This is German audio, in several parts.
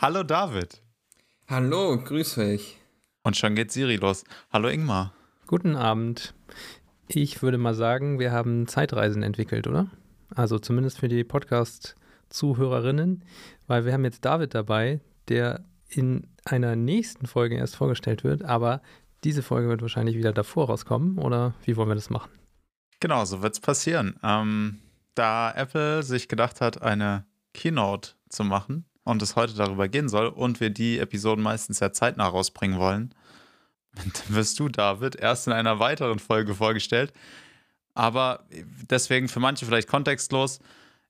Hallo David. Hallo, grüß euch. Und schon geht Siri los. Hallo Ingmar. Guten Abend. Ich würde mal sagen, wir haben Zeitreisen entwickelt, oder? Also zumindest für die Podcast-Zuhörerinnen, weil wir haben jetzt David dabei, der in einer nächsten Folge erst vorgestellt wird, aber diese Folge wird wahrscheinlich wieder davor rauskommen, oder wie wollen wir das machen? Genau, so wird es passieren. Ähm, da Apple sich gedacht hat, eine Keynote zu machen, und es heute darüber gehen soll und wir die Episoden meistens ja zeitnah rausbringen wollen, dann wirst du, David, erst in einer weiteren Folge vorgestellt. Aber deswegen für manche vielleicht kontextlos.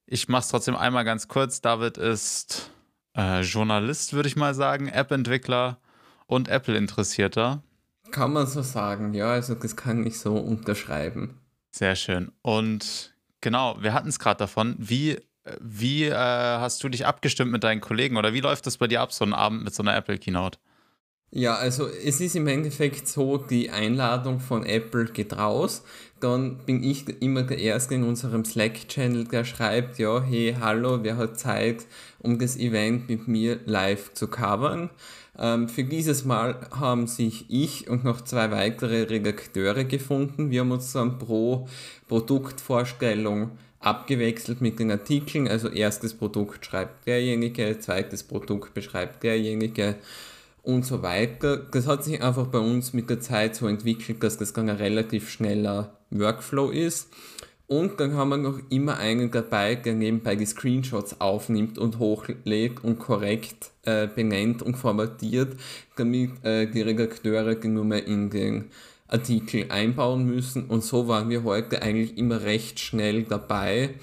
Ich mache es trotzdem einmal ganz kurz. David ist äh, Journalist, würde ich mal sagen, App-Entwickler und Apple-Interessierter. Kann man so sagen, ja, also das kann ich so unterschreiben. Sehr schön. Und genau, wir hatten es gerade davon, wie wie äh, hast du dich abgestimmt mit deinen Kollegen oder wie läuft das bei dir ab, so ein Abend mit so einer Apple Keynote? Ja, also es ist im Endeffekt so, die Einladung von Apple geht raus. Dann bin ich immer der Erste in unserem Slack-Channel, der schreibt, ja, hey, hallo, wer hat Zeit, um das Event mit mir live zu covern? Ähm, für dieses Mal haben sich ich und noch zwei weitere Redakteure gefunden. Wir haben uns dann pro Produktvorstellung abgewechselt mit den Artikeln. Also erstes Produkt schreibt derjenige, zweites Produkt beschreibt derjenige und so weiter. Das hat sich einfach bei uns mit der Zeit so entwickelt, dass das dann ein relativ schneller Workflow ist. Und dann haben wir noch immer einen dabei, der nebenbei die Screenshots aufnimmt und hochlädt und korrekt äh, benennt und formatiert, damit äh, die Redakteure die Nummer in den Artikel einbauen müssen und so waren wir heute eigentlich immer recht schnell dabei.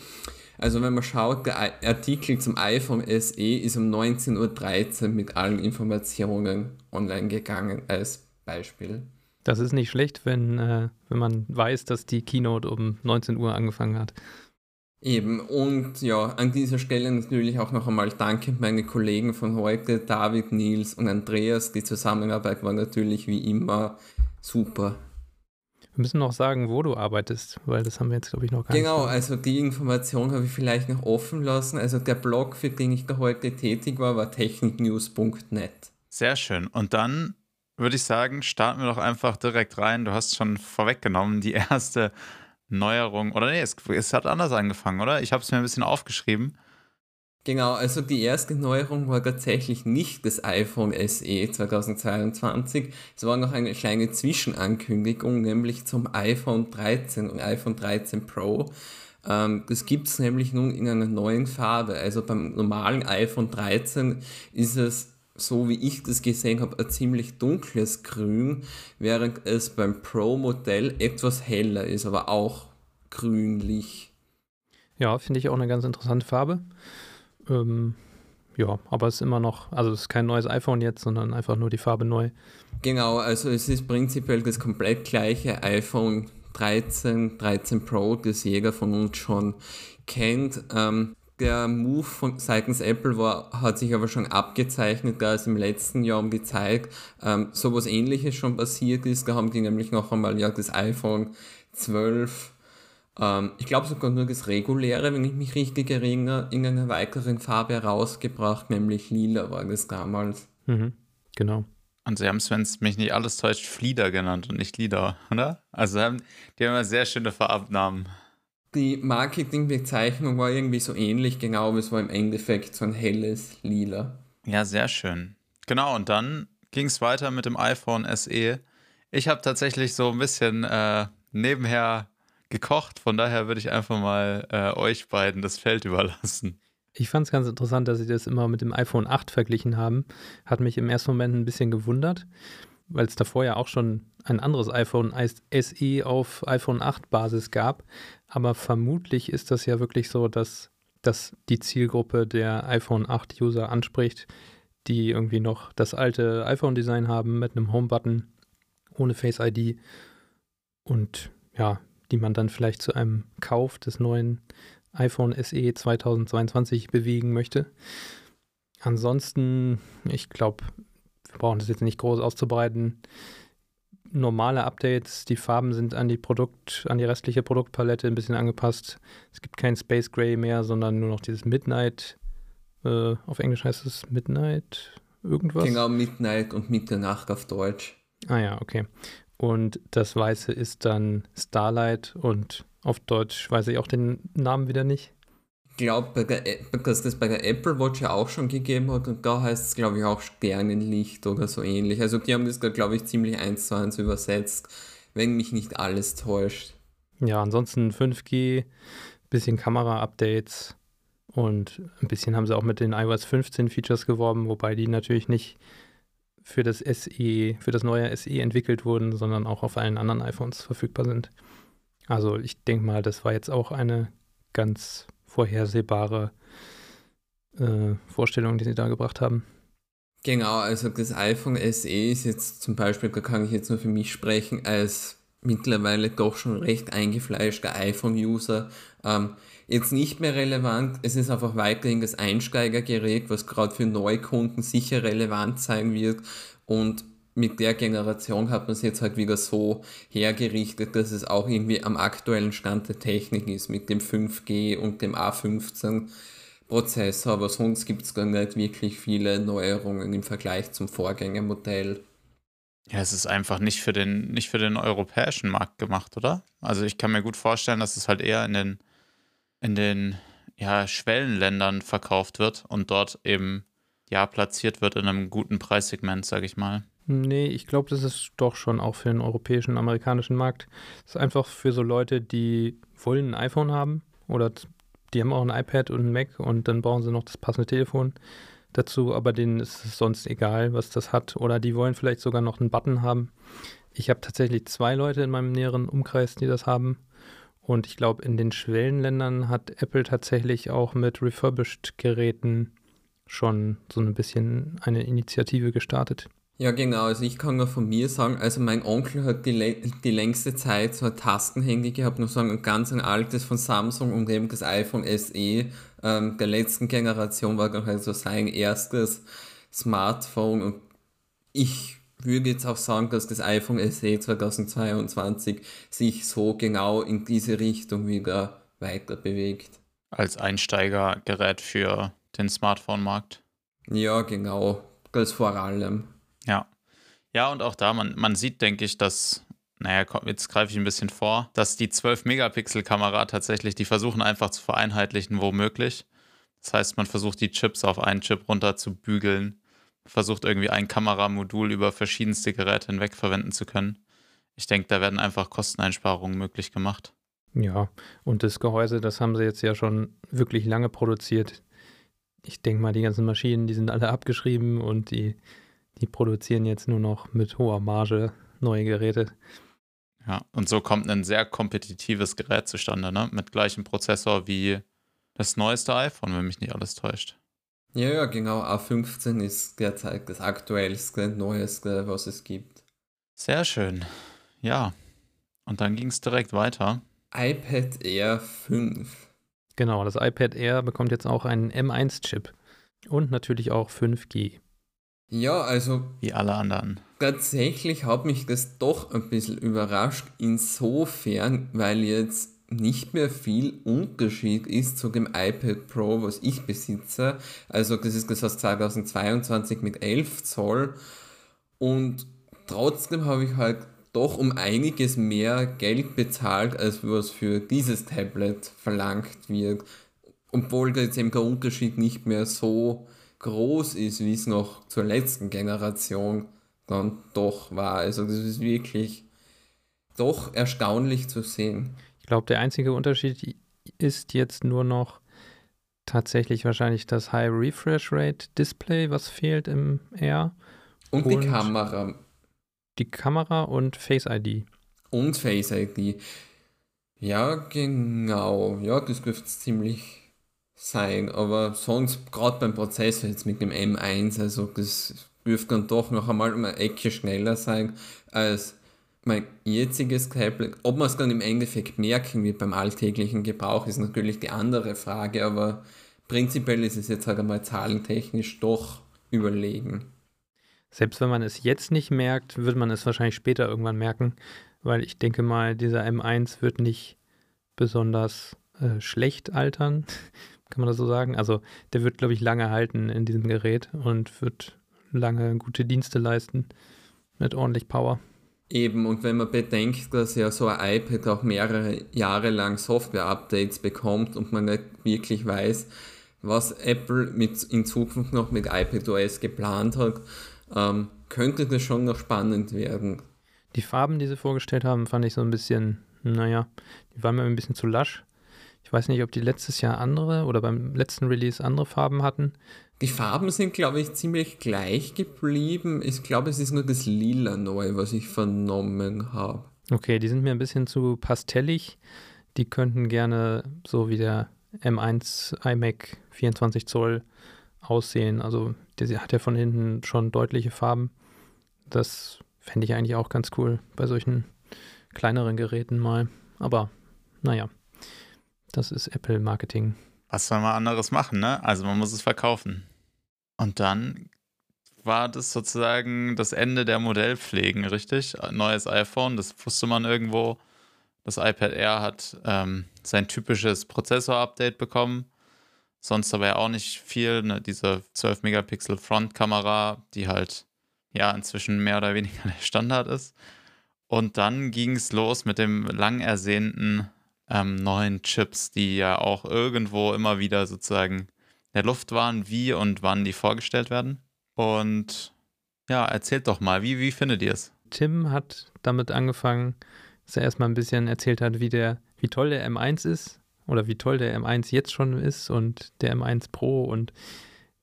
Also wenn man schaut, der Artikel zum iPhone SE ist um 19.13 Uhr mit allen Informationen online gegangen als Beispiel. Das ist nicht schlecht, wenn, äh, wenn man weiß, dass die Keynote um 19 Uhr angefangen hat. Eben, und ja, an dieser Stelle natürlich auch noch einmal danke meine Kollegen von heute, David, Nils und Andreas. Die Zusammenarbeit war natürlich wie immer super. Wir müssen noch sagen, wo du arbeitest, weil das haben wir jetzt, glaube ich, noch gar genau, nicht. Genau, also die Information habe ich vielleicht noch offen lassen. Also der Blog, für den ich da heute tätig war, war techniknews.net. Sehr schön. Und dann würde ich sagen, starten wir doch einfach direkt rein. Du hast schon vorweggenommen, die erste Neuerung. Oder nee, es, es hat anders angefangen, oder? Ich habe es mir ein bisschen aufgeschrieben. Genau, also die erste Neuerung war tatsächlich nicht das iPhone SE 2022. Es war noch eine kleine Zwischenankündigung, nämlich zum iPhone 13 und iPhone 13 Pro. Ähm, das gibt es nämlich nun in einer neuen Farbe. Also beim normalen iPhone 13 ist es so wie ich das gesehen habe, ein ziemlich dunkles Grün, während es beim Pro-Modell etwas heller ist, aber auch grünlich. Ja, finde ich auch eine ganz interessante Farbe. Ähm, ja, aber es ist immer noch, also es ist kein neues iPhone jetzt, sondern einfach nur die Farbe neu. Genau, also es ist prinzipiell das komplett gleiche iPhone 13, 13 Pro, das jeder von uns schon kennt. Ähm, der Move von seitens Apple war, hat sich aber schon abgezeichnet, da es im letzten Jahr um die Zeit ähm, sowas ähnliches schon passiert ist. Da haben die nämlich noch einmal ja das iPhone 12 ähm, ich glaube sogar nur das reguläre, wenn ich mich richtig erinnere, in einer weiteren Farbe herausgebracht, nämlich lila war das damals. Mhm, genau. Und sie haben es, wenn es mich nicht alles täuscht, Flieder genannt und nicht Lieder, oder? Also haben, die haben ja sehr schöne Farbnamen die Marketingbezeichnung war irgendwie so ähnlich, genau, aber es war im Endeffekt so ein helles Lila. Ja, sehr schön. Genau, und dann ging es weiter mit dem iPhone SE. Ich habe tatsächlich so ein bisschen äh, nebenher gekocht, von daher würde ich einfach mal äh, euch beiden das Feld überlassen. Ich fand es ganz interessant, dass sie das immer mit dem iPhone 8 verglichen haben. Hat mich im ersten Moment ein bisschen gewundert, weil es davor ja auch schon ein anderes iPhone SE auf iPhone 8 Basis gab. Aber vermutlich ist das ja wirklich so, dass das die Zielgruppe der iPhone 8 User anspricht, die irgendwie noch das alte iPhone-Design haben mit einem Home-Button ohne Face ID und ja, die man dann vielleicht zu einem Kauf des neuen iPhone SE 2022 bewegen möchte. Ansonsten, ich glaube, wir brauchen das jetzt nicht groß auszubreiten normale Updates. Die Farben sind an die Produkt, an die restliche Produktpalette ein bisschen angepasst. Es gibt kein Space Gray mehr, sondern nur noch dieses Midnight Äh, auf Englisch heißt es Midnight irgendwas. Genau, Midnight und Mitternacht auf Deutsch. Ah ja, okay. Und das Weiße ist dann Starlight und auf Deutsch weiß ich auch den Namen wieder nicht. Ich glaube, dass das bei der Apple Watch ja auch schon gegeben hat und da heißt es, glaube ich, auch Sternenlicht oder so ähnlich. Also die haben das, glaube ich, ziemlich eins zu eins übersetzt, wenn mich nicht alles täuscht. Ja, ansonsten 5G, bisschen Kamera-Updates und ein bisschen haben sie auch mit den iOS 15 Features geworben, wobei die natürlich nicht für das SE, für das neue SE entwickelt wurden, sondern auch auf allen anderen iPhones verfügbar sind. Also ich denke mal, das war jetzt auch eine ganz vorhersehbare äh, Vorstellung, die sie da gebracht haben. Genau, also das iPhone SE ist jetzt zum Beispiel, da kann ich jetzt nur für mich sprechen, als mittlerweile doch schon recht eingefleischter iPhone-User ähm, jetzt nicht mehr relevant. Es ist einfach weiterhin das Einsteigergerät, was gerade für Neukunden sicher relevant sein wird. Und mit der Generation hat man es jetzt halt wieder so hergerichtet, dass es auch irgendwie am aktuellen Stand der Technik ist, mit dem 5G und dem A15 Prozessor, aber sonst gibt es gar nicht wirklich viele Neuerungen im Vergleich zum Vorgängermodell. Ja, es ist einfach nicht für den, nicht für den europäischen Markt gemacht, oder? Also ich kann mir gut vorstellen, dass es halt eher in den, in den ja, Schwellenländern verkauft wird und dort eben ja platziert wird in einem guten Preissegment, sage ich mal. Nee, ich glaube, das ist doch schon auch für den europäischen, amerikanischen Markt. Das ist einfach für so Leute, die wollen ein iPhone haben oder die haben auch ein iPad und ein Mac und dann brauchen sie noch das passende Telefon dazu, aber denen ist es sonst egal, was das hat. Oder die wollen vielleicht sogar noch einen Button haben. Ich habe tatsächlich zwei Leute in meinem näheren Umkreis, die das haben. Und ich glaube, in den Schwellenländern hat Apple tatsächlich auch mit Refurbished-Geräten schon so ein bisschen eine Initiative gestartet. Ja, genau. Also ich kann nur von mir sagen, also mein Onkel hat die, die längste Zeit so ein Tastenhandy gehabt, noch sagen, ein ganz ein altes von Samsung und eben das iPhone SE ähm, der letzten Generation war dann halt so sein erstes Smartphone und ich würde jetzt auch sagen, dass das iPhone SE 2022 sich so genau in diese Richtung wieder weiter bewegt. Als Einsteigergerät für den Smartphone-Markt. Ja, genau. Das vor allem. Ja. Ja, und auch da, man, man sieht, denke ich, dass, naja, jetzt greife ich ein bisschen vor, dass die 12-Megapixel-Kamera tatsächlich, die versuchen einfach zu vereinheitlichen, womöglich. Das heißt, man versucht die Chips auf einen Chip runter zu bügeln, versucht irgendwie ein Kameramodul über verschiedenste Geräte hinweg verwenden zu können. Ich denke, da werden einfach Kosteneinsparungen möglich gemacht. Ja, und das Gehäuse, das haben sie jetzt ja schon wirklich lange produziert. Ich denke mal, die ganzen Maschinen, die sind alle abgeschrieben und die die produzieren jetzt nur noch mit hoher Marge neue Geräte. Ja, und so kommt ein sehr kompetitives Gerät zustande, ne? Mit gleichem Prozessor wie das neueste iPhone, wenn mich nicht alles täuscht. Ja, ja, genau. A15 ist derzeit das aktuellste, neueste, was es gibt. Sehr schön. Ja. Und dann ging es direkt weiter. iPad Air 5. Genau, das iPad Air bekommt jetzt auch einen M1-Chip und natürlich auch 5G. Ja, also. Wie alle anderen. Tatsächlich hat mich das doch ein bisschen überrascht, insofern, weil jetzt nicht mehr viel Unterschied ist zu dem iPad Pro, was ich besitze. Also das ist das aus 2022 mit 11 Zoll. Und trotzdem habe ich halt doch um einiges mehr Geld bezahlt, als was für dieses Tablet verlangt wird. Obwohl jetzt eben der Unterschied nicht mehr so groß ist, wie es noch zur letzten Generation dann doch war. Also das ist wirklich doch erstaunlich zu sehen. Ich glaube, der einzige Unterschied ist jetzt nur noch tatsächlich wahrscheinlich das High Refresh Rate Display, was fehlt im R. Und, und die Kamera. Die Kamera und Face ID. Und Face ID. Ja, genau. Ja, das dürfte ziemlich sein, aber sonst gerade beim Prozessor jetzt mit dem M1, also das dürfte dann doch noch einmal um eine Ecke schneller sein als mein jetziges Tablet. Ob man es dann im Endeffekt merken wird beim alltäglichen Gebrauch, ist natürlich die andere Frage, aber prinzipiell ist es jetzt halt einmal zahlentechnisch doch überlegen. Selbst wenn man es jetzt nicht merkt, wird man es wahrscheinlich später irgendwann merken, weil ich denke mal, dieser M1 wird nicht besonders äh, schlecht altern kann man das so sagen? Also der wird, glaube ich, lange halten in diesem Gerät und wird lange gute Dienste leisten mit ordentlich Power. Eben, und wenn man bedenkt, dass ja so ein iPad auch mehrere Jahre lang Software-Updates bekommt und man nicht wirklich weiß, was Apple mit, in Zukunft noch mit iPadOS geplant hat, ähm, könnte das schon noch spannend werden. Die Farben, die sie vorgestellt haben, fand ich so ein bisschen, naja, die waren mir ein bisschen zu lasch. Ich weiß nicht, ob die letztes Jahr andere oder beim letzten Release andere Farben hatten. Die Farben sind, glaube ich, ziemlich gleich geblieben. Ich glaube, es ist nur das Lila neu, was ich vernommen habe. Okay, die sind mir ein bisschen zu pastellig. Die könnten gerne so wie der M1 iMac 24 Zoll aussehen. Also der hat ja von hinten schon deutliche Farben. Das fände ich eigentlich auch ganz cool bei solchen kleineren Geräten mal. Aber naja, das ist Apple-Marketing. Was soll man anderes machen, ne? Also man muss es verkaufen. Und dann war das sozusagen das Ende der Modellpflegen, richtig? Neues iPhone, das wusste man irgendwo. Das iPad Air hat ähm, sein typisches Prozessor-Update bekommen. Sonst aber ja auch nicht viel. Ne? Diese 12 Megapixel Frontkamera, die halt ja inzwischen mehr oder weniger der Standard ist. Und dann ging es los mit dem lang ersehnten ähm, neuen Chips, die ja auch irgendwo immer wieder sozusagen in der Luft waren, wie und wann die vorgestellt werden. Und ja, erzählt doch mal, wie, wie findet ihr es? Tim hat damit angefangen, dass er erstmal ein bisschen erzählt hat, wie, der, wie toll der M1 ist oder wie toll der M1 jetzt schon ist und der M1 Pro und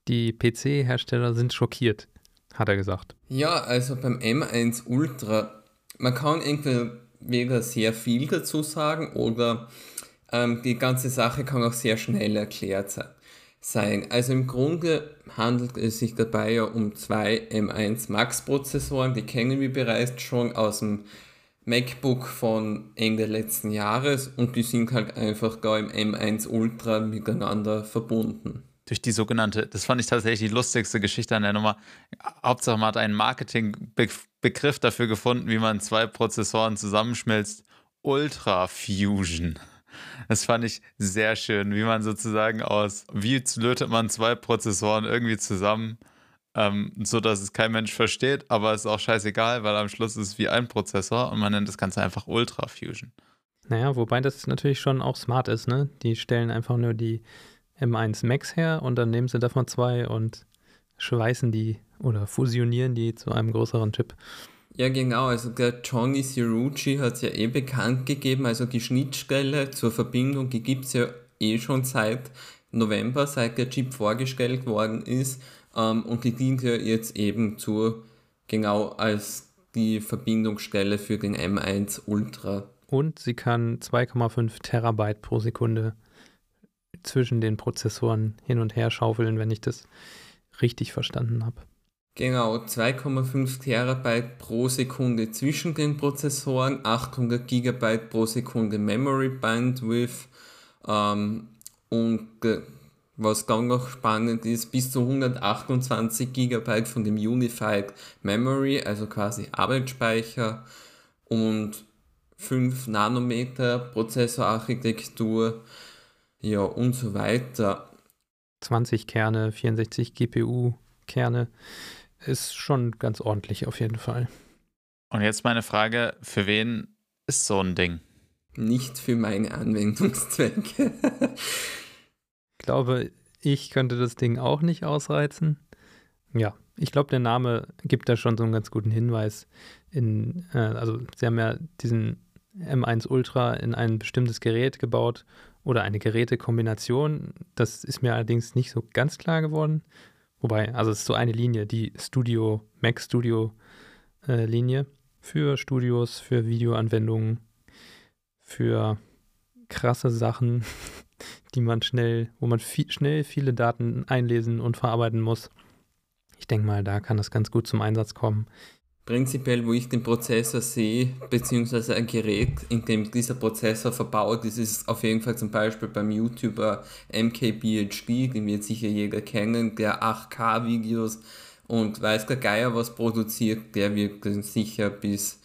die PC-Hersteller sind schockiert, hat er gesagt. Ja, also beim M1 Ultra, man kann entweder weder sehr viel dazu sagen oder ähm, die ganze Sache kann auch sehr schnell erklärt sein. Also im Grunde handelt es sich dabei ja um zwei M1 Max Prozessoren, die kennen wir bereits schon aus dem MacBook von Ende letzten Jahres und die sind halt einfach da im M1 Ultra miteinander verbunden. Durch die sogenannte, das fand ich tatsächlich die lustigste Geschichte an der Nummer. Hauptsache, man hat einen Marketingbegriff dafür gefunden, wie man zwei Prozessoren zusammenschmilzt. Ultra Fusion. Das fand ich sehr schön, wie man sozusagen aus, wie lötet man zwei Prozessoren irgendwie zusammen ähm, so dass es kein Mensch versteht, aber es ist auch scheißegal, weil am Schluss ist es wie ein Prozessor und man nennt das Ganze einfach Ultra Fusion. Naja, wobei das natürlich schon auch smart ist, ne? Die stellen einfach nur die M1 Max her und dann nehmen sie davon zwei und schweißen die oder fusionieren die zu einem größeren Chip. Ja, genau. Also der Johnny Cirucci hat es ja eh bekannt gegeben. Also die Schnittstelle zur Verbindung, die gibt es ja eh schon seit November, seit der Chip vorgestellt worden ist. Ähm, und die dient ja jetzt eben zu, genau als die Verbindungsstelle für den M1 Ultra. Und sie kann 2,5 Terabyte pro Sekunde zwischen den Prozessoren hin und her schaufeln, wenn ich das richtig verstanden habe. Genau, 2,5 Terabyte pro Sekunde zwischen den Prozessoren, 800 Gigabyte pro Sekunde Memory Bandwidth ähm, und was dann noch spannend ist, bis zu 128 GB von dem Unified Memory, also quasi Arbeitsspeicher und 5 Nanometer Prozessorarchitektur, ja und so weiter. 20 Kerne, 64 GPU-Kerne ist schon ganz ordentlich auf jeden Fall. Und jetzt meine Frage, für wen ist so ein Ding? Nicht für meine Anwendungszwecke. glaube, ich könnte das Ding auch nicht ausreizen. Ja, ich glaube, der Name gibt da schon so einen ganz guten Hinweis. In, äh, also, sie haben ja diesen M1 Ultra in ein bestimmtes Gerät gebaut oder eine Gerätekombination. Das ist mir allerdings nicht so ganz klar geworden. Wobei, also es ist so eine Linie, die Studio, Mac Studio äh, Linie für Studios, für Videoanwendungen, für krasse Sachen, die man schnell, wo man viel, schnell viele Daten einlesen und verarbeiten muss. Ich denke mal, da kann das ganz gut zum Einsatz kommen. Prinzipiell, wo ich den Prozessor sehe, beziehungsweise ein Gerät, in dem dieser Prozessor verbaut ist, ist auf jeden Fall zum Beispiel beim YouTuber MKBHD, den wird sicher jeder kennen, der 8K-Videos und weiß der Geier was produziert, der wird sicher bis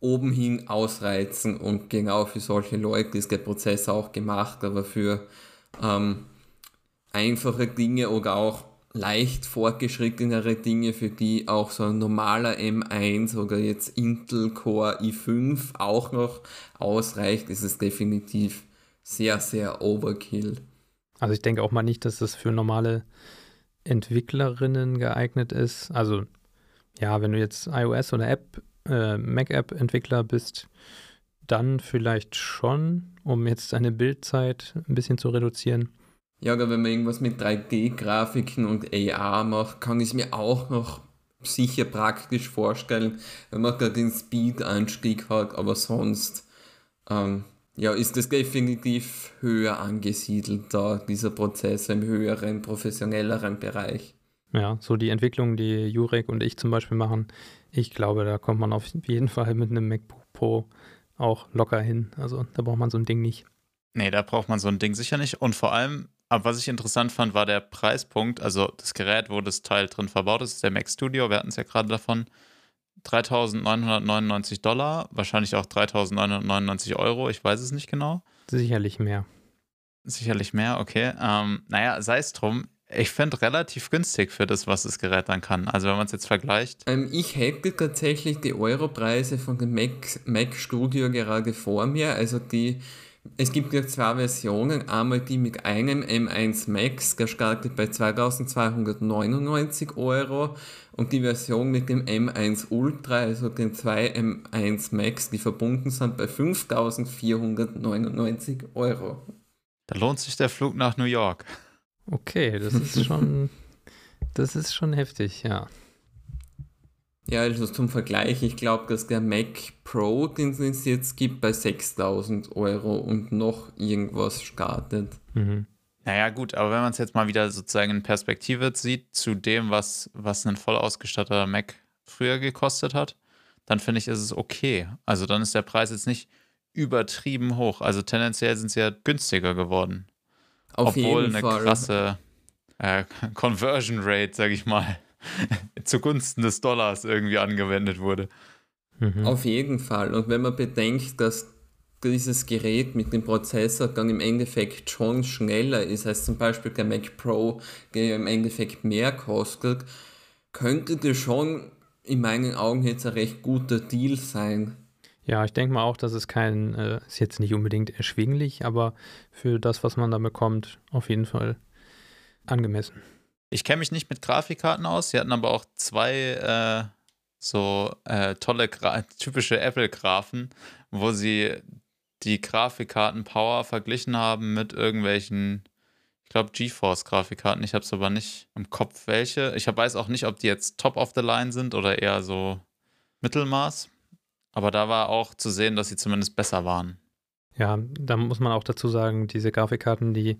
oben hin ausreizen und genau für solche Leute ist der Prozess auch gemacht, aber für ähm, einfache Dinge oder auch leicht fortgeschrittenere Dinge, für die auch so ein normaler M1 oder jetzt Intel Core i5 auch noch ausreicht, ist es definitiv sehr, sehr Overkill. Also ich denke auch mal nicht, dass das für normale Entwicklerinnen geeignet ist. Also ja, wenn du jetzt iOS oder App, äh, Mac-App-Entwickler bist, dann vielleicht schon, um jetzt deine Bildzeit ein bisschen zu reduzieren. Ja, aber wenn man irgendwas mit 3D-Grafiken und AR macht, kann ich es mir auch noch sicher praktisch vorstellen, wenn man da den Speed-Anstieg hat, aber sonst ähm, ja, ist es definitiv höher angesiedelt da, dieser Prozess im höheren, professionelleren Bereich. Ja, so die Entwicklung, die Jurek und ich zum Beispiel machen, ich glaube, da kommt man auf jeden Fall mit einem MacBook Pro auch locker hin. Also da braucht man so ein Ding nicht. Nee, da braucht man so ein Ding sicher nicht. Und vor allem, aber was ich interessant fand, war der Preispunkt. Also das Gerät, wo das Teil drin verbaut ist, ist der Mac Studio. Wir hatten es ja gerade davon. 3.999 Dollar, wahrscheinlich auch 3.999 Euro, ich weiß es nicht genau. Sicherlich mehr. Sicherlich mehr, okay. Ähm, naja, sei es drum. Ich finde relativ günstig für das, was das Gerät dann kann. Also wenn man es jetzt vergleicht. Ähm, ich hätte tatsächlich die Europreise von dem Mac, Mac Studio gerade vor mir. Also die es gibt ja zwei Versionen. Einmal die mit einem M1 Max, der startet bei 2299 Euro. Und die Version mit dem M1 Ultra, also den zwei M1 Max, die verbunden sind, bei 5499 Euro. Da lohnt sich der Flug nach New York. Okay, das ist schon, das ist schon heftig, ja. Ja, also zum Vergleich, ich glaube, dass der Mac Pro, den es jetzt gibt, bei 6000 Euro und noch irgendwas startet. Mhm. Naja, gut, aber wenn man es jetzt mal wieder sozusagen in Perspektive sieht zu dem, was, was ein voll ausgestatteter Mac früher gekostet hat, dann finde ich, ist es okay. Also dann ist der Preis jetzt nicht übertrieben hoch. Also tendenziell sind sie ja günstiger geworden. Auf Obwohl jeden eine Fall. krasse äh, Conversion Rate, sag ich mal, zugunsten des Dollars irgendwie angewendet wurde. Mhm. Auf jeden Fall. Und wenn man bedenkt, dass dieses Gerät mit dem Prozessor dann im Endeffekt schon schneller ist als zum Beispiel der Mac Pro, der im Endeffekt mehr kostet, könnte das schon in meinen Augen jetzt ein recht guter Deal sein. Ja, ich denke mal auch, dass es kein, äh, ist jetzt nicht unbedingt erschwinglich, aber für das, was man da bekommt, auf jeden Fall angemessen. Ich kenne mich nicht mit Grafikkarten aus. Sie hatten aber auch zwei äh, so äh, tolle, typische Apple-Graphen, wo sie die Grafikkarten-Power verglichen haben mit irgendwelchen, ich glaube, GeForce-Grafikkarten. Ich habe es aber nicht im Kopf, welche. Ich weiß auch nicht, ob die jetzt top of the line sind oder eher so Mittelmaß. Aber da war auch zu sehen, dass sie zumindest besser waren. Ja, da muss man auch dazu sagen, diese Grafikkarten, die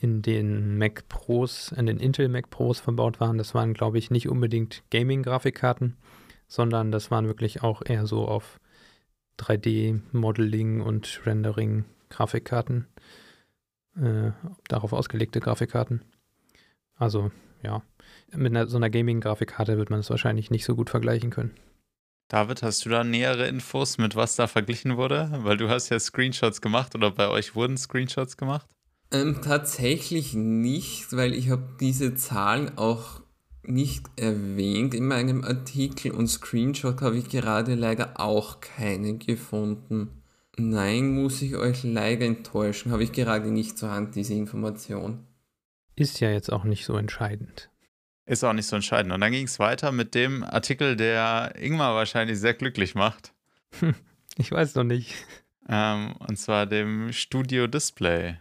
in den Mac Pros, in den Intel Mac Pros verbaut waren, das waren, glaube ich, nicht unbedingt Gaming-Grafikkarten, sondern das waren wirklich auch eher so auf 3D-Modeling und Rendering-Grafikkarten, äh, darauf ausgelegte Grafikkarten. Also, ja, mit einer, so einer Gaming-Grafikkarte wird man es wahrscheinlich nicht so gut vergleichen können. David, hast du da nähere Infos, mit was da verglichen wurde? Weil du hast ja Screenshots gemacht oder bei euch wurden Screenshots gemacht? Ähm, tatsächlich nicht, weil ich habe diese Zahlen auch nicht erwähnt in meinem Artikel und Screenshot habe ich gerade leider auch keine gefunden. Nein, muss ich euch leider enttäuschen, habe ich gerade nicht zur Hand diese Information. Ist ja jetzt auch nicht so entscheidend. Ist auch nicht so entscheidend. Und dann ging es weiter mit dem Artikel, der Ingmar wahrscheinlich sehr glücklich macht. ich weiß noch nicht. Ähm, und zwar dem Studio Display.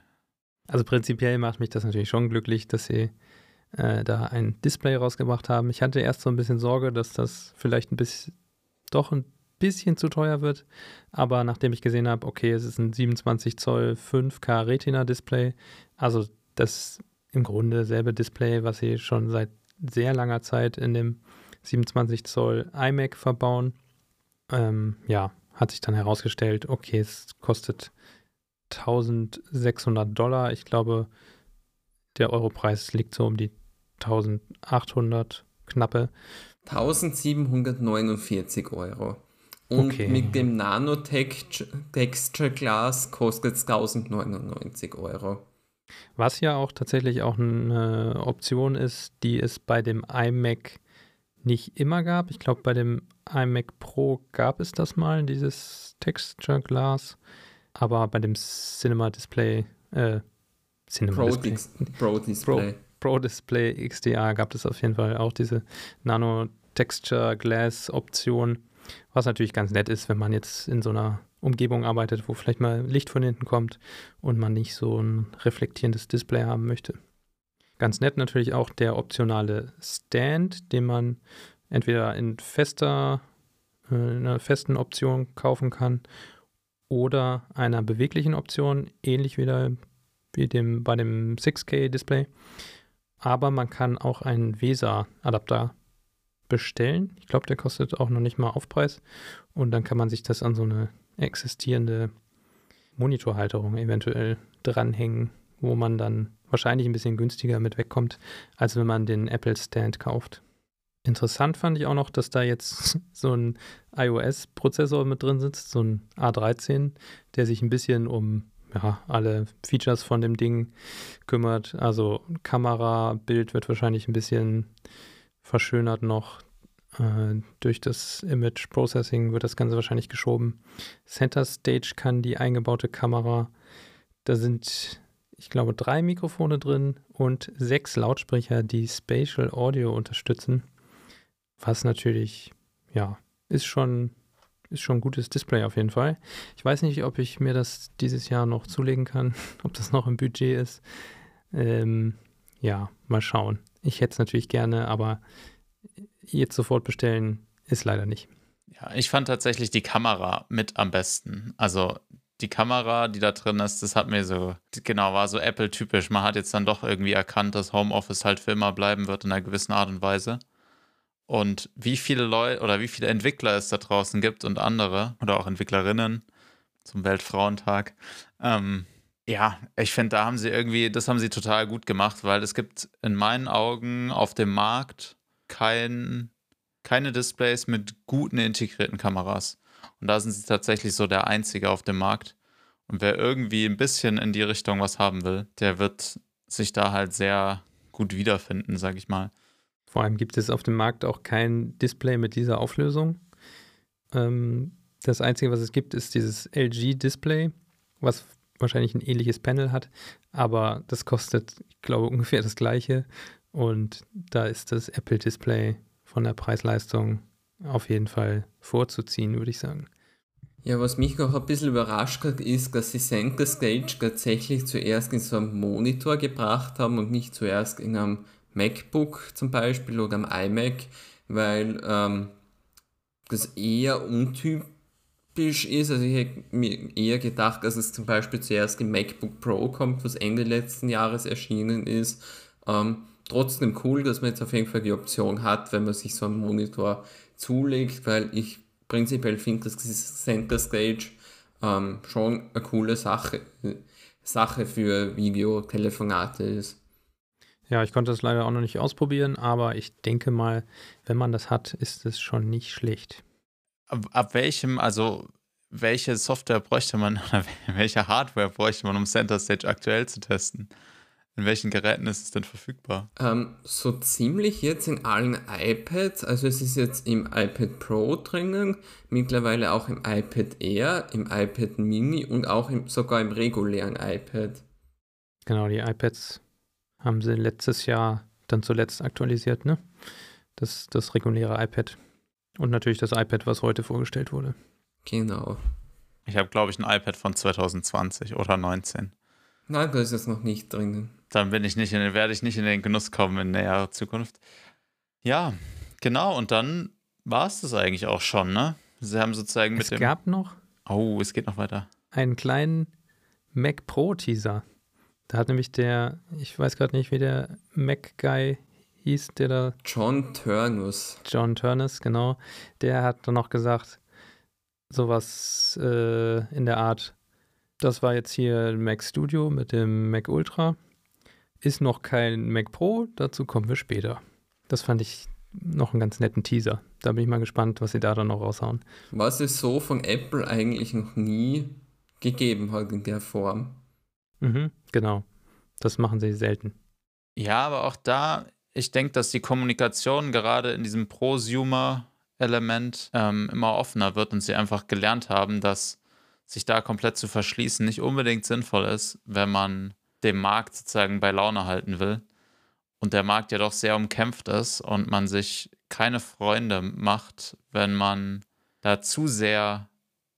Also prinzipiell macht mich das natürlich schon glücklich, dass sie äh, da ein Display rausgebracht haben. Ich hatte erst so ein bisschen Sorge, dass das vielleicht ein bisschen doch ein bisschen zu teuer wird. Aber nachdem ich gesehen habe, okay, es ist ein 27 Zoll 5K Retina Display, also das im Grunde selbe Display, was sie schon seit sehr langer Zeit in dem 27 Zoll iMac verbauen. Ähm, ja, hat sich dann herausgestellt, okay, es kostet 1600 Dollar. Ich glaube, der Europreis liegt so um die 1800 knappe. 1749 Euro. Und okay. mit dem Nanotexture Glass kostet es 1099 Euro. Was ja auch tatsächlich auch eine Option ist, die es bei dem iMac nicht immer gab. Ich glaube, bei dem iMac Pro gab es das mal, dieses Texture Glass. Aber bei dem Cinema Display, äh, Cinema Pro, Display, Dis Pro Display. Pro, Pro Display XDR gab es auf jeden Fall auch diese Nano Texture Glass Option. Was natürlich ganz nett ist, wenn man jetzt in so einer Umgebung arbeitet, wo vielleicht mal Licht von hinten kommt und man nicht so ein reflektierendes Display haben möchte. Ganz nett natürlich auch der optionale Stand, den man entweder in fester, äh, einer festen Option kaufen kann oder einer beweglichen Option, ähnlich wieder wie dem, bei dem 6K-Display. Aber man kann auch einen VESA-Adapter bestellen. Ich glaube, der kostet auch noch nicht mal Aufpreis. Und dann kann man sich das an so eine existierende Monitorhalterung eventuell dranhängen, wo man dann wahrscheinlich ein bisschen günstiger mit wegkommt, als wenn man den Apple Stand kauft. Interessant fand ich auch noch, dass da jetzt so ein iOS-Prozessor mit drin sitzt, so ein A13, der sich ein bisschen um ja, alle Features von dem Ding kümmert. Also Kamera, Bild wird wahrscheinlich ein bisschen verschönert noch. Äh, durch das Image Processing wird das Ganze wahrscheinlich geschoben. Center Stage kann die eingebaute Kamera. Da sind, ich glaube, drei Mikrofone drin und sechs Lautsprecher, die Spatial Audio unterstützen. Was natürlich, ja, ist schon, ist schon ein gutes Display auf jeden Fall. Ich weiß nicht, ob ich mir das dieses Jahr noch zulegen kann, ob das noch im Budget ist. Ähm, ja, mal schauen. Ich hätte es natürlich gerne, aber jetzt sofort bestellen ist leider nicht. Ja, ich fand tatsächlich die Kamera mit am besten. Also die Kamera, die da drin ist, das hat mir so, genau, war so Apple-typisch. Man hat jetzt dann doch irgendwie erkannt, dass Homeoffice halt für immer bleiben wird in einer gewissen Art und Weise. Und wie viele Leute oder wie viele Entwickler es da draußen gibt und andere oder auch Entwicklerinnen zum Weltfrauentag. Ähm, ja, ich finde, da haben sie irgendwie, das haben sie total gut gemacht, weil es gibt in meinen Augen auf dem Markt kein, keine Displays mit guten integrierten Kameras. Und da sind sie tatsächlich so der einzige auf dem Markt. Und wer irgendwie ein bisschen in die Richtung was haben will, der wird sich da halt sehr gut wiederfinden, sag ich mal. Vor allem gibt es auf dem Markt auch kein Display mit dieser Auflösung. Ähm, das Einzige, was es gibt, ist dieses LG-Display, was wahrscheinlich ein ähnliches Panel hat, aber das kostet, ich glaube, ungefähr das gleiche. Und da ist das Apple-Display von der Preis-Leistung auf jeden Fall vorzuziehen, würde ich sagen. Ja, was mich noch ein bisschen überrascht hat, ist, dass sie Center Stage tatsächlich zuerst in so einem Monitor gebracht haben und nicht zuerst in einem MacBook zum Beispiel oder am iMac, weil ähm, das eher untypisch ist. Also ich hätte mir eher gedacht, dass es zum Beispiel zuerst im MacBook Pro kommt, was Ende letzten Jahres erschienen ist. Ähm, trotzdem cool, dass man jetzt auf jeden Fall die Option hat, wenn man sich so einen Monitor zulegt, weil ich prinzipiell finde, dass dieses Center Stage ähm, schon eine coole Sache, Sache für Videotelefonate ist. Ja, ich konnte es leider auch noch nicht ausprobieren, aber ich denke mal, wenn man das hat, ist es schon nicht schlecht. Ab, ab welchem, also welche Software bräuchte man oder welche Hardware bräuchte man, um Center Stage aktuell zu testen? In welchen Geräten ist es denn verfügbar? Ähm, so ziemlich jetzt in allen iPads. Also es ist jetzt im iPad Pro drinnen, mittlerweile auch im iPad Air, im iPad Mini und auch im, sogar im regulären iPad. Genau, die iPads haben sie letztes Jahr dann zuletzt aktualisiert, ne? Das, das reguläre iPad. Und natürlich das iPad, was heute vorgestellt wurde. Genau. Ich habe, glaube ich, ein iPad von 2020 oder 19. Nein, da ist es noch nicht drinnen. Dann bin ich nicht in, werde ich nicht in den Genuss kommen in näherer Zukunft. Ja, genau. Und dann war es das eigentlich auch schon, ne? Sie haben sozusagen mit es dem. Es gab noch. Oh, es geht noch weiter. Einen kleinen Mac Pro Teaser. Da hat nämlich der, ich weiß gerade nicht, wie der Mac-Guy hieß, der da. John Turnus. John Turnus, genau. Der hat dann noch gesagt, sowas äh, in der Art, das war jetzt hier Mac Studio mit dem Mac Ultra. Ist noch kein Mac Pro, dazu kommen wir später. Das fand ich noch einen ganz netten Teaser. Da bin ich mal gespannt, was sie da dann noch raushauen. Was es so von Apple eigentlich noch nie gegeben hat in der Form. Mhm, genau. Das machen sie selten. Ja, aber auch da, ich denke, dass die Kommunikation gerade in diesem Prosumer-Element ähm, immer offener wird und sie einfach gelernt haben, dass sich da komplett zu verschließen nicht unbedingt sinnvoll ist, wenn man dem Markt sozusagen bei Laune halten will. Und der Markt ja doch sehr umkämpft ist und man sich keine Freunde macht, wenn man da zu sehr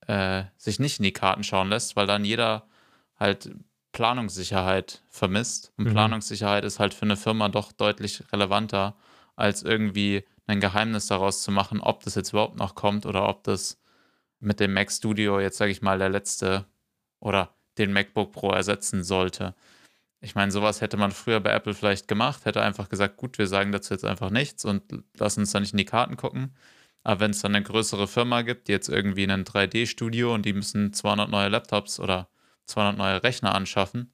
äh, sich nicht in die Karten schauen lässt, weil dann jeder halt Planungssicherheit vermisst. Und mhm. Planungssicherheit ist halt für eine Firma doch deutlich relevanter, als irgendwie ein Geheimnis daraus zu machen, ob das jetzt überhaupt noch kommt oder ob das mit dem Mac Studio jetzt, sage ich mal, der letzte oder den MacBook Pro ersetzen sollte. Ich meine, sowas hätte man früher bei Apple vielleicht gemacht, hätte einfach gesagt, gut, wir sagen dazu jetzt einfach nichts und lassen uns da nicht in die Karten gucken. Aber wenn es dann eine größere Firma gibt, die jetzt irgendwie ein 3D-Studio und die müssen 200 neue Laptops oder 200 neue Rechner anschaffen,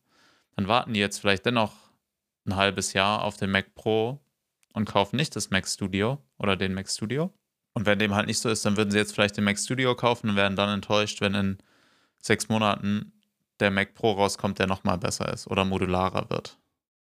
dann warten die jetzt vielleicht dennoch ein halbes Jahr auf den Mac Pro und kaufen nicht das Mac Studio oder den Mac Studio. Und wenn dem halt nicht so ist, dann würden sie jetzt vielleicht den Mac Studio kaufen und werden dann enttäuscht, wenn in sechs Monaten der Mac Pro rauskommt, der nochmal besser ist oder modularer wird.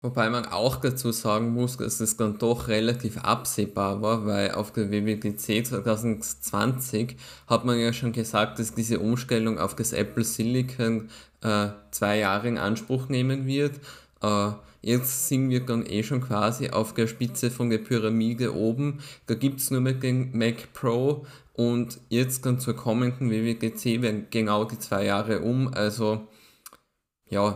Wobei man auch dazu sagen muss, dass es dann doch relativ absehbar war, weil auf der WWDC 2020 hat man ja schon gesagt, dass diese Umstellung auf das Apple Silicon äh, zwei Jahre in Anspruch nehmen wird. Äh, jetzt sind wir dann eh schon quasi auf der Spitze von der Pyramide oben. Da gibt es nur mehr den Mac Pro und jetzt dann zur kommenden WWDC werden genau die zwei Jahre um. Also ja,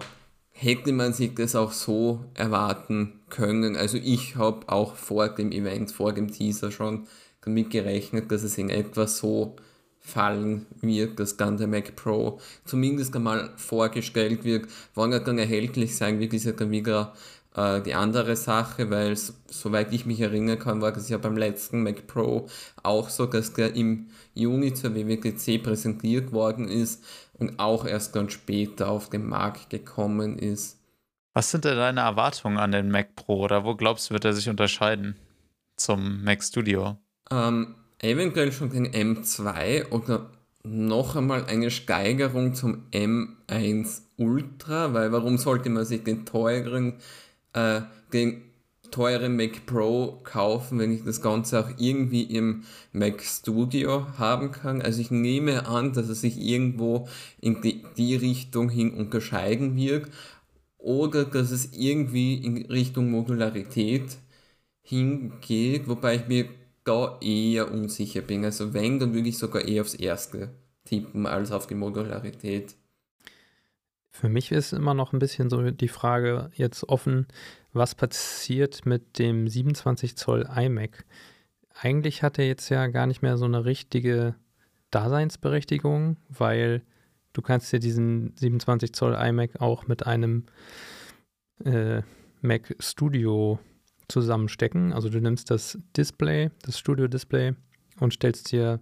hätte man sich das auch so erwarten können. Also ich habe auch vor dem Event, vor dem Teaser schon damit gerechnet, dass es in etwa so fallen wird, dass dann der Mac Pro zumindest einmal vorgestellt wird. Wann er dann erhältlich sein wird, ist ja dann wieder äh, die andere Sache, weil soweit ich mich erinnern kann, war das ja beim letzten Mac Pro auch so, dass der im Juni zur WWDC präsentiert worden ist und auch erst ganz später auf den Markt gekommen ist. Was sind denn deine Erwartungen an den Mac Pro oder wo glaubst du, wird er sich unterscheiden zum Mac Studio? Ähm, eventuell schon den M2 oder noch einmal eine Steigerung zum M1 Ultra, weil warum sollte man sich den teuren, äh, den teuren Mac Pro kaufen, wenn ich das Ganze auch irgendwie im Mac Studio haben kann. Also ich nehme an, dass es sich irgendwo in die, die Richtung hin unterscheiden wird oder dass es irgendwie in Richtung Modularität hingeht, wobei ich mir da eher unsicher bin. Also wenn, dann würde ich sogar eher aufs erste tippen als auf die Modularität. Für mich ist immer noch ein bisschen so die Frage jetzt offen, was passiert mit dem 27 Zoll iMac? Eigentlich hat er jetzt ja gar nicht mehr so eine richtige Daseinsberechtigung, weil du kannst dir diesen 27 Zoll iMac auch mit einem äh, Mac Studio zusammenstecken. Also du nimmst das Display, das Studio Display und stellst dir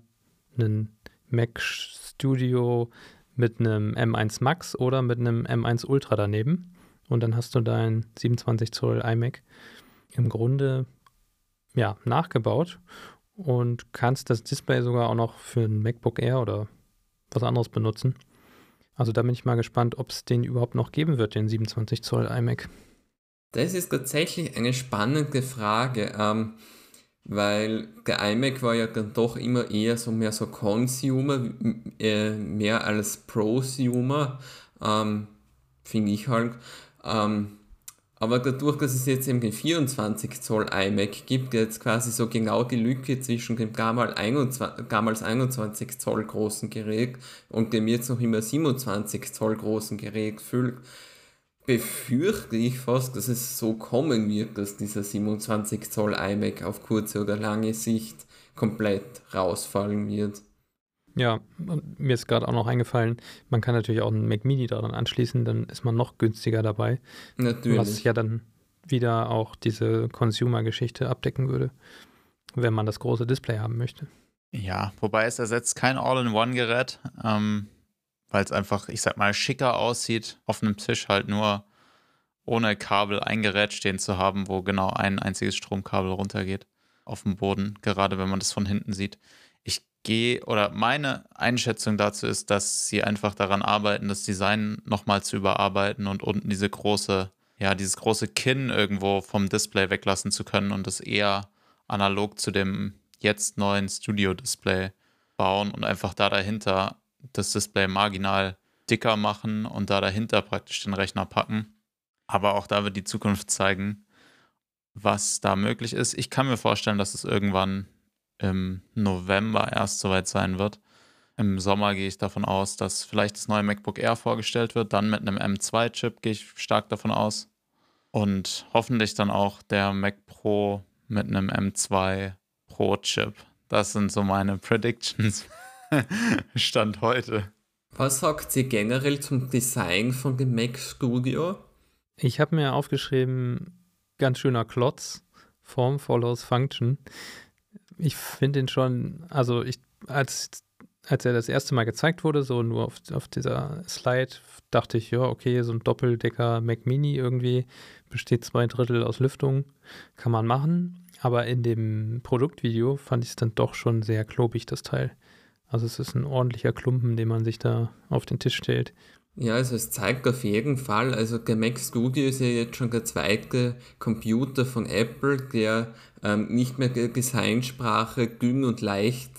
einen Mac Studio mit einem M1 Max oder mit einem M1 Ultra daneben und dann hast du dein 27 Zoll iMac im Grunde ja, nachgebaut und kannst das Display sogar auch noch für ein MacBook Air oder was anderes benutzen. Also da bin ich mal gespannt, ob es den überhaupt noch geben wird, den 27 Zoll iMac. Das ist tatsächlich eine spannende Frage, ähm, weil der iMac war ja dann doch immer eher so mehr so Consumer, äh, mehr als Prosumer, ähm, finde ich halt. Ähm, aber dadurch, dass es jetzt eben den 24 Zoll iMac gibt, jetzt quasi so genau die Lücke zwischen dem damals 21, damals 21 Zoll großen Gerät und dem jetzt noch immer 27 Zoll großen Gerät füllt, befürchte ich fast, dass es so kommen wird, dass dieser 27 Zoll iMac auf kurze oder lange Sicht komplett rausfallen wird. Ja, und mir ist gerade auch noch eingefallen, man kann natürlich auch einen Mac Mini daran anschließen, dann ist man noch günstiger dabei. Natürlich. Was ja dann wieder auch diese Consumer-Geschichte abdecken würde, wenn man das große Display haben möchte. Ja, wobei es ersetzt kein All-in-One-Gerät, ähm, weil es einfach, ich sag mal, schicker aussieht, auf einem Tisch halt nur ohne Kabel ein Gerät stehen zu haben, wo genau ein einziges Stromkabel runtergeht auf dem Boden, gerade wenn man das von hinten sieht gehe oder meine Einschätzung dazu ist, dass sie einfach daran arbeiten, das Design nochmal zu überarbeiten und unten diese große ja, dieses große Kinn irgendwo vom Display weglassen zu können und es eher analog zu dem jetzt neuen Studio-Display bauen und einfach da dahinter das Display marginal dicker machen und da dahinter praktisch den Rechner packen. Aber auch da wird die Zukunft zeigen, was da möglich ist. Ich kann mir vorstellen, dass es irgendwann im November erst soweit sein wird. Im Sommer gehe ich davon aus, dass vielleicht das neue MacBook Air vorgestellt wird. Dann mit einem M2-Chip gehe ich stark davon aus. Und hoffentlich dann auch der Mac Pro mit einem M2 Pro-Chip. Das sind so meine Predictions. Stand heute. Was sagt sie generell zum Design von dem Mac Studio? Ich habe mir aufgeschrieben, ganz schöner Klotz, Form follows Function. Ich finde ihn schon, also ich, als, als er das erste Mal gezeigt wurde, so nur auf, auf dieser Slide, dachte ich, ja, okay, so ein Doppeldecker Mac Mini irgendwie, besteht zwei Drittel aus Lüftung, kann man machen. Aber in dem Produktvideo fand ich es dann doch schon sehr klobig, das Teil. Also es ist ein ordentlicher Klumpen, den man sich da auf den Tisch stellt. Ja, also es zeigt auf jeden Fall, also der Mac Studio ist ja jetzt schon der zweite Computer von Apple, der ähm, nicht mehr der Designsprache dünn und leicht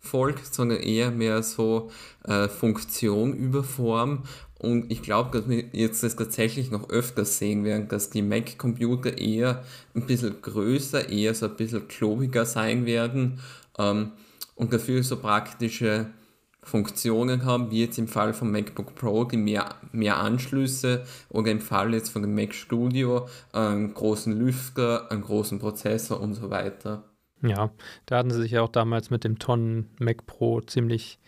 folgt, sondern eher mehr so äh, Funktion über Form. Und ich glaube, dass wir jetzt das tatsächlich noch öfter sehen werden, dass die Mac-Computer eher ein bisschen größer, eher so ein bisschen klobiger sein werden ähm, und dafür so praktische Funktionen haben, wie jetzt im Fall vom MacBook Pro, die mehr, mehr Anschlüsse oder im Fall jetzt von dem Mac Studio einen großen Lüfter, einen großen Prozessor und so weiter. Ja, da hatten sie sich ja auch damals mit dem Tonnen Mac Pro ziemlich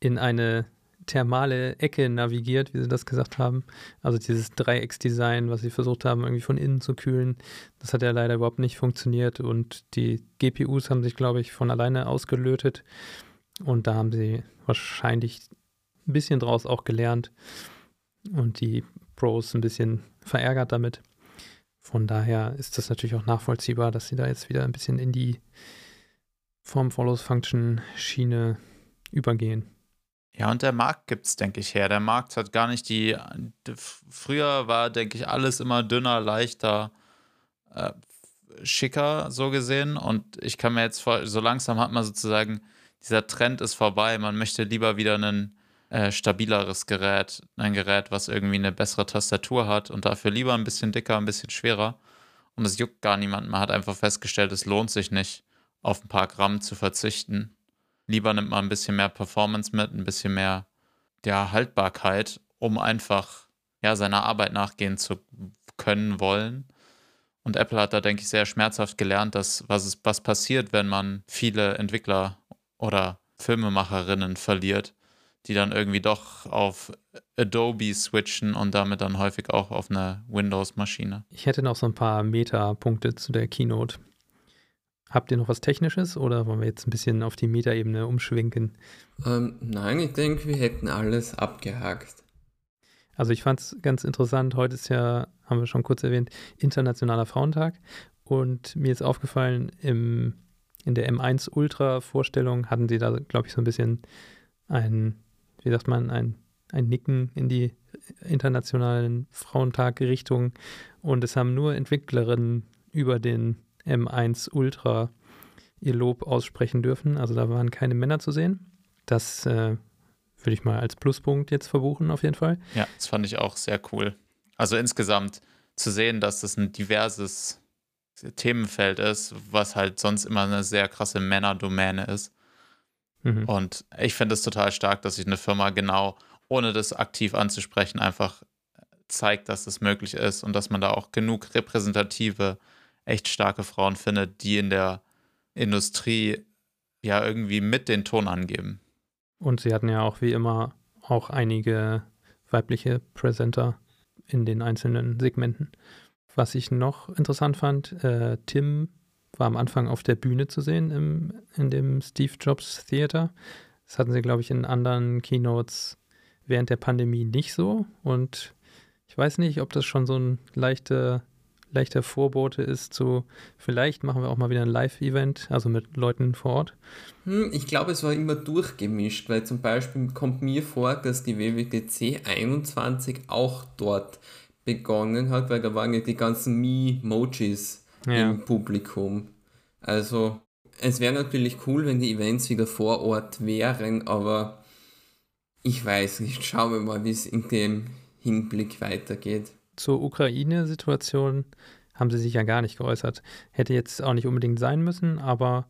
in eine thermale Ecke navigiert, wie sie das gesagt haben. Also dieses Dreiecksdesign, was sie versucht haben, irgendwie von innen zu kühlen, das hat ja leider überhaupt nicht funktioniert und die GPUs haben sich, glaube ich, von alleine ausgelötet und da haben sie wahrscheinlich ein bisschen draus auch gelernt und die Pros ein bisschen verärgert damit. Von daher ist das natürlich auch nachvollziehbar, dass sie da jetzt wieder ein bisschen in die Form Follows Function Schiene übergehen. Ja, und der Markt gibt es, denke ich, her. Der Markt hat gar nicht die. die früher war, denke ich, alles immer dünner, leichter, äh, schicker, so gesehen. Und ich kann mir jetzt vor, so langsam hat man sozusagen, dieser Trend ist vorbei. Man möchte lieber wieder ein äh, stabileres Gerät, ein Gerät, was irgendwie eine bessere Tastatur hat und dafür lieber ein bisschen dicker, ein bisschen schwerer. Und es juckt gar niemand. Man hat einfach festgestellt, es lohnt sich nicht, auf ein paar Gramm zu verzichten Lieber nimmt man ein bisschen mehr Performance mit, ein bisschen mehr ja, Haltbarkeit, um einfach ja, seiner Arbeit nachgehen zu können wollen. Und Apple hat da, denke ich, sehr schmerzhaft gelernt, dass was, ist, was passiert, wenn man viele Entwickler oder Filmemacherinnen verliert, die dann irgendwie doch auf Adobe switchen und damit dann häufig auch auf eine Windows-Maschine. Ich hätte noch so ein paar Meta-Punkte zu der Keynote. Habt ihr noch was Technisches oder wollen wir jetzt ein bisschen auf die Metaebene umschwenken? Ähm, nein, ich denke, wir hätten alles abgehakt. Also ich fand es ganz interessant, heute ist ja, haben wir schon kurz erwähnt, Internationaler Frauentag und mir ist aufgefallen, im, in der M1 Ultra Vorstellung hatten sie da, glaube ich, so ein bisschen ein, wie sagt man, ein, ein Nicken in die internationalen Frauentag-Richtung und es haben nur Entwicklerinnen über den M1 Ultra ihr Lob aussprechen dürfen. Also da waren keine Männer zu sehen. Das äh, würde ich mal als Pluspunkt jetzt verbuchen, auf jeden Fall. Ja, das fand ich auch sehr cool. Also insgesamt zu sehen, dass das ein diverses Themenfeld ist, was halt sonst immer eine sehr krasse Männerdomäne ist. Mhm. Und ich finde es total stark, dass sich eine Firma genau, ohne das aktiv anzusprechen, einfach zeigt, dass es möglich ist und dass man da auch genug repräsentative echt starke Frauen findet, die in der Industrie ja irgendwie mit den Ton angeben. Und sie hatten ja auch wie immer auch einige weibliche Präsenter in den einzelnen Segmenten. Was ich noch interessant fand, äh, Tim war am Anfang auf der Bühne zu sehen im, in dem Steve Jobs Theater. Das hatten sie, glaube ich, in anderen Keynotes während der Pandemie nicht so. Und ich weiß nicht, ob das schon so ein leichter leichter Vorbote ist zu, vielleicht machen wir auch mal wieder ein Live-Event, also mit Leuten vor Ort. Hm, ich glaube, es war immer durchgemischt, weil zum Beispiel kommt mir vor, dass die WWDC 21 auch dort begonnen hat, weil da waren ja die ganzen Me-Mojis ja. im Publikum. Also es wäre natürlich cool, wenn die Events wieder vor Ort wären, aber ich weiß nicht. Schauen wir mal, wie es in dem Hinblick weitergeht. Zur Ukraine-Situation haben sie sich ja gar nicht geäußert. Hätte jetzt auch nicht unbedingt sein müssen, aber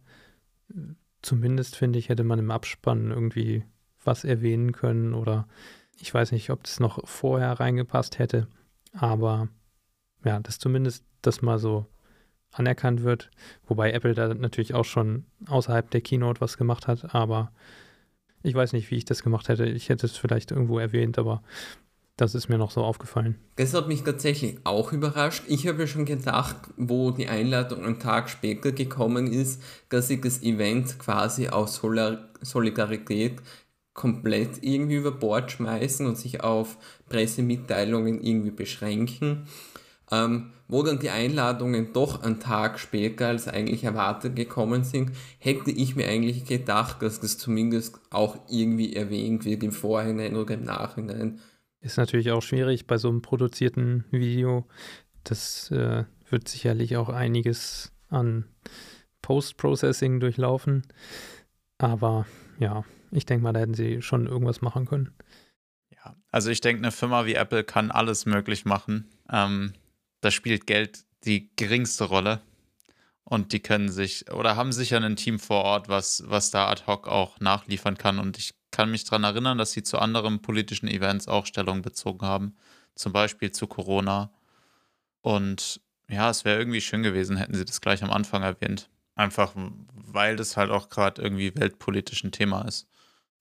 zumindest finde ich, hätte man im Abspann irgendwie was erwähnen können oder ich weiß nicht, ob das noch vorher reingepasst hätte, aber ja, dass zumindest das mal so anerkannt wird, wobei Apple da natürlich auch schon außerhalb der Keynote was gemacht hat, aber ich weiß nicht, wie ich das gemacht hätte. Ich hätte es vielleicht irgendwo erwähnt, aber das ist mir noch so aufgefallen. Das hat mich tatsächlich auch überrascht. Ich habe ja schon gedacht, wo die Einladung einen Tag später gekommen ist, dass sie das Event quasi aus Solidarität komplett irgendwie über Bord schmeißen und sich auf Pressemitteilungen irgendwie beschränken. Ähm, wo dann die Einladungen doch einen Tag später als eigentlich erwartet gekommen sind, hätte ich mir eigentlich gedacht, dass das zumindest auch irgendwie erwähnt wird im Vorhinein oder im Nachhinein. Ist natürlich auch schwierig bei so einem produzierten Video. Das äh, wird sicherlich auch einiges an Post-Processing durchlaufen. Aber ja, ich denke mal, da hätten sie schon irgendwas machen können. Ja, also ich denke, eine Firma wie Apple kann alles möglich machen. Ähm, da spielt Geld die geringste Rolle. Und die können sich oder haben sicher ein Team vor Ort, was, was da ad hoc auch nachliefern kann. Und ich kann mich daran erinnern, dass sie zu anderen politischen Events auch Stellung bezogen haben. Zum Beispiel zu Corona. Und ja, es wäre irgendwie schön gewesen, hätten sie das gleich am Anfang erwähnt. Einfach weil das halt auch gerade irgendwie weltpolitisch ein Thema ist.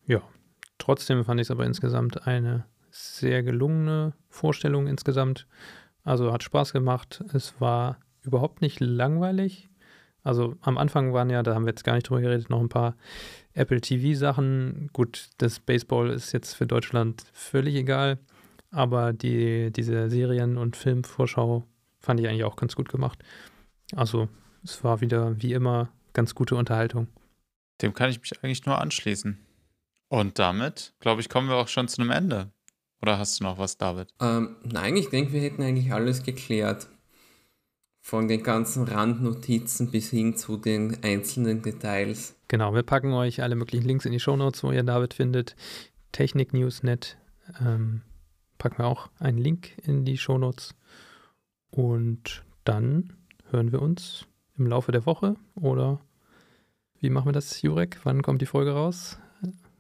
Ja, trotzdem fand ich es aber insgesamt eine sehr gelungene Vorstellung insgesamt. Also hat Spaß gemacht. Es war überhaupt nicht langweilig. Also am Anfang waren ja, da haben wir jetzt gar nicht drüber geredet, noch ein paar Apple TV-Sachen. Gut, das Baseball ist jetzt für Deutschland völlig egal. Aber die, diese Serien- und Filmvorschau fand ich eigentlich auch ganz gut gemacht. Also es war wieder wie immer ganz gute Unterhaltung. Dem kann ich mich eigentlich nur anschließen. Und damit, glaube ich, kommen wir auch schon zu einem Ende. Oder hast du noch was, David? Ähm, nein, ich denke, wir hätten eigentlich alles geklärt. Von den ganzen Randnotizen bis hin zu den einzelnen Details. Genau, wir packen euch alle möglichen Links in die Shownotes, wo ihr David findet. Technik Newsnet ähm, packen wir auch einen Link in die Shownotes. Und dann hören wir uns im Laufe der Woche oder wie machen wir das, Jurek? Wann kommt die Folge raus?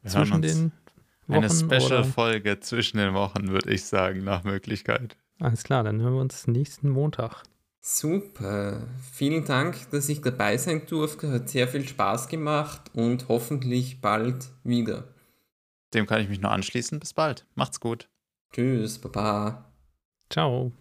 Wir Zwischen den Wochen? Eine Special-Folge zwischen den Wochen, würde ich sagen, nach Möglichkeit. Alles klar, dann hören wir uns nächsten Montag. Super. Vielen Dank, dass ich dabei sein durfte. Hat sehr viel Spaß gemacht und hoffentlich bald wieder. Dem kann ich mich nur anschließen. Bis bald. Macht's gut. Tschüss, Baba. Ciao.